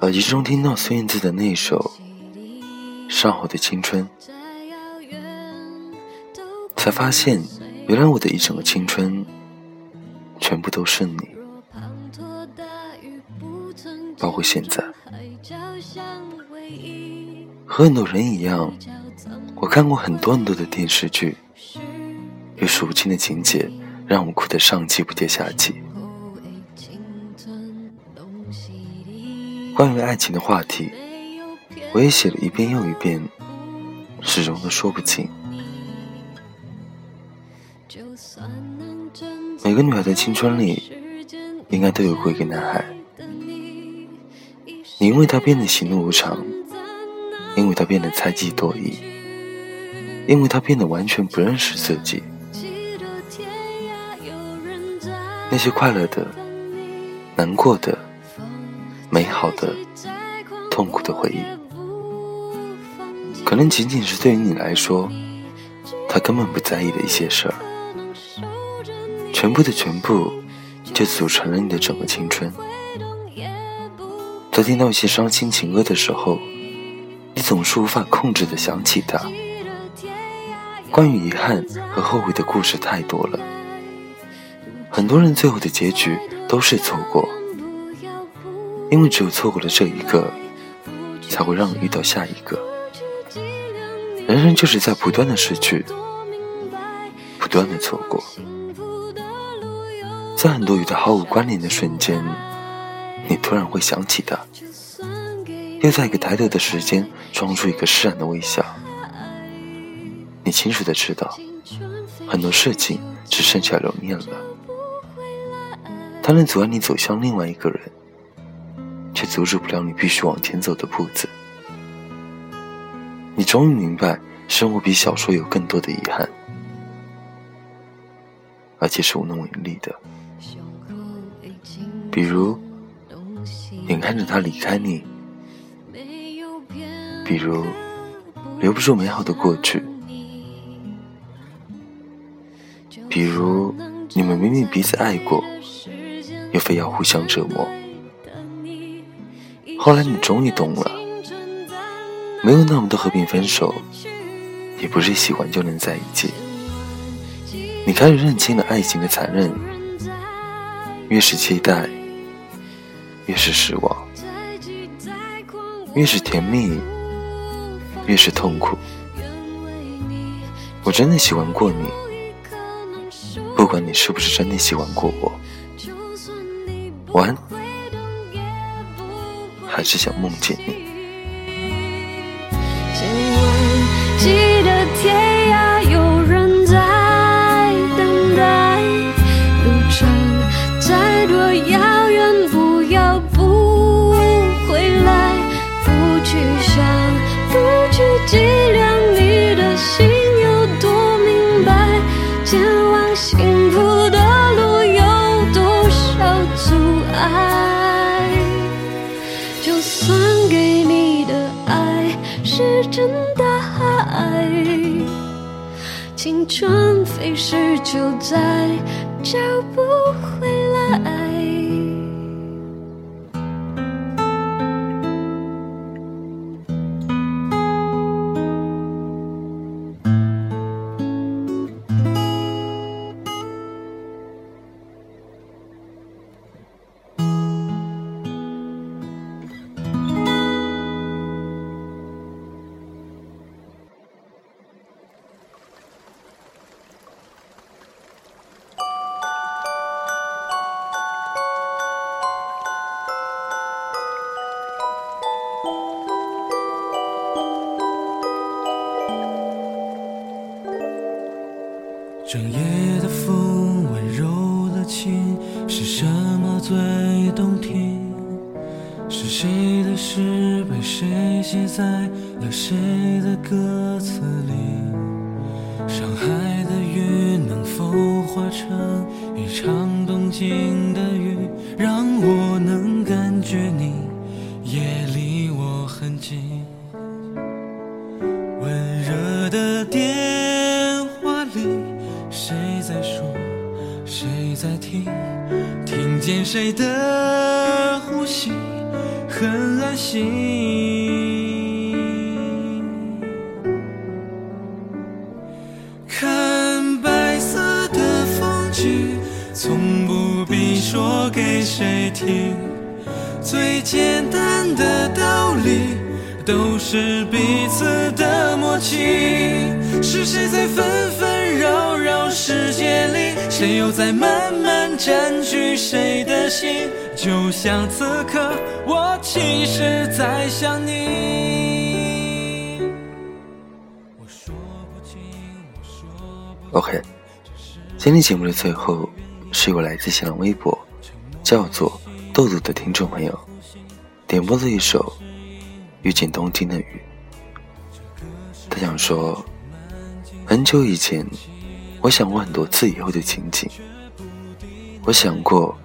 耳机中听到孙燕姿的那首《上好的青春》，才发现，原来我的一整个青春，全部都是你，包括现在。和很多人一样，我看过很多很多的电视剧，有数不清的情节，让我哭得上气不接下气。关于爱情的话题，我也写了一遍又一遍，始终都说不清。每个女孩的青春里，应该都有过一个男孩，你因为他变得喜怒无常，因为他变得猜忌多疑，因为他变得完全不认识自己。那些快乐的、难过的。美好的、痛苦的回忆，可能仅仅是对于你来说，他根本不在意的一些事儿，全部的全部，就组成了你的整个青春。在听到一些伤心情歌的时候，你总是无法控制的想起他。关于遗憾和后悔的故事太多了，很多人最后的结局都是错过。因为只有错过了这一个，才会让你遇到下一个。人生就是在不断的失去，不断的错过。在很多与他毫无关联的瞬间，你突然会想起他，又在一个抬头的时间装出一个释然的微笑。你清楚的知道，很多事情只剩下留念了，他能阻碍你走向另外一个人。阻止不了你必须往前走的步子。你终于明白，生活比小说有更多的遗憾，而且是无能为力的。比如，眼看着他离开你；比如，留不住美好的过去；比如，你们明明彼此爱过，又非要互相折磨。后来你终于懂了，没有那么多和平分手，也不是喜欢就能在一起。你开始认清了爱情的残忍，越是期待，越是失望；越是甜蜜，越是痛苦。我真的喜欢过你，不管你是不是真的喜欢过我。晚安。还是想梦见你。青春飞逝，就再找不回来。整夜的风温柔了情，是什么最动听？是谁的诗被谁写在了谁的歌词里？上海的云能否化成一场东京的雨，让我能感觉你也离我很近？谁在听？听见谁的呼吸？很安心。看白色的风景，从不必说给谁听。最简单的道理，都是彼此的默契。是谁在纷纷界里，谁又在慢慢占据谁的心？就像此刻，我其实在想你。我说不清，我说不 OK，今天节目的最后是由来自新浪微博叫做豆豆的听众朋友点播的一首《遇见冬天的雨》。他想说，很久以前，我想过很多次以后的情景。我想过，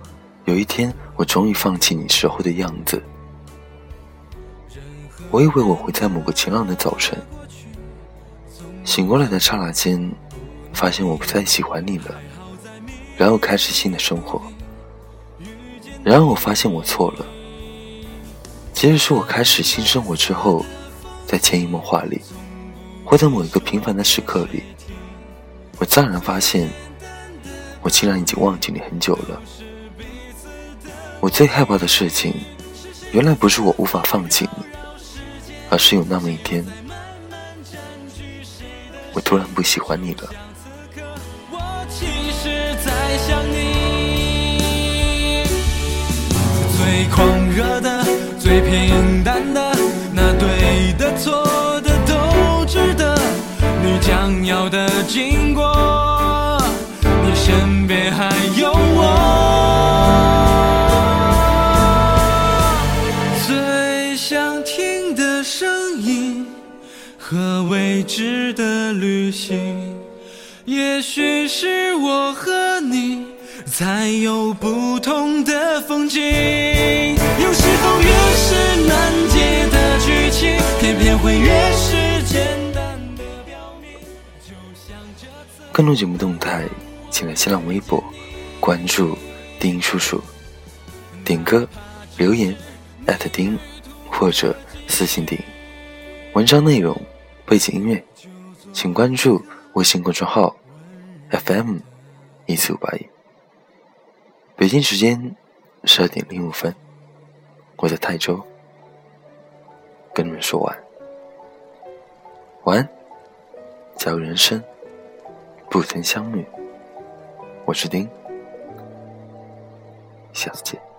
有一天我终于放弃你时候的样子。我以为我会在某个晴朗的早晨，醒过来的刹那间。发现我不再喜欢你了，然后开始新的生活。然而我发现我错了。其实是我开始新生活之后，在潜移默化里，或在某一个平凡的时刻里，我乍然发现，我竟然已经忘记你很久了。我最害怕的事情，原来不是我无法放弃你，而是有那么一天，我突然不喜欢你了。最狂热的，最平淡的，那对的错。将要的经过，你身边还有我。最想听的声音和未知的旅行，也许是我和你。才有不同的风景。更多节目动态，请来新浪微博关注丁叔叔，点歌留言艾特丁或者私信丁。文章内容背景音乐，请关注微信公众号 FM 一四五八一。北京时间十二点零五分，我在泰州跟你们说晚晚安。加油人生不曾相遇，我是丁，下次见。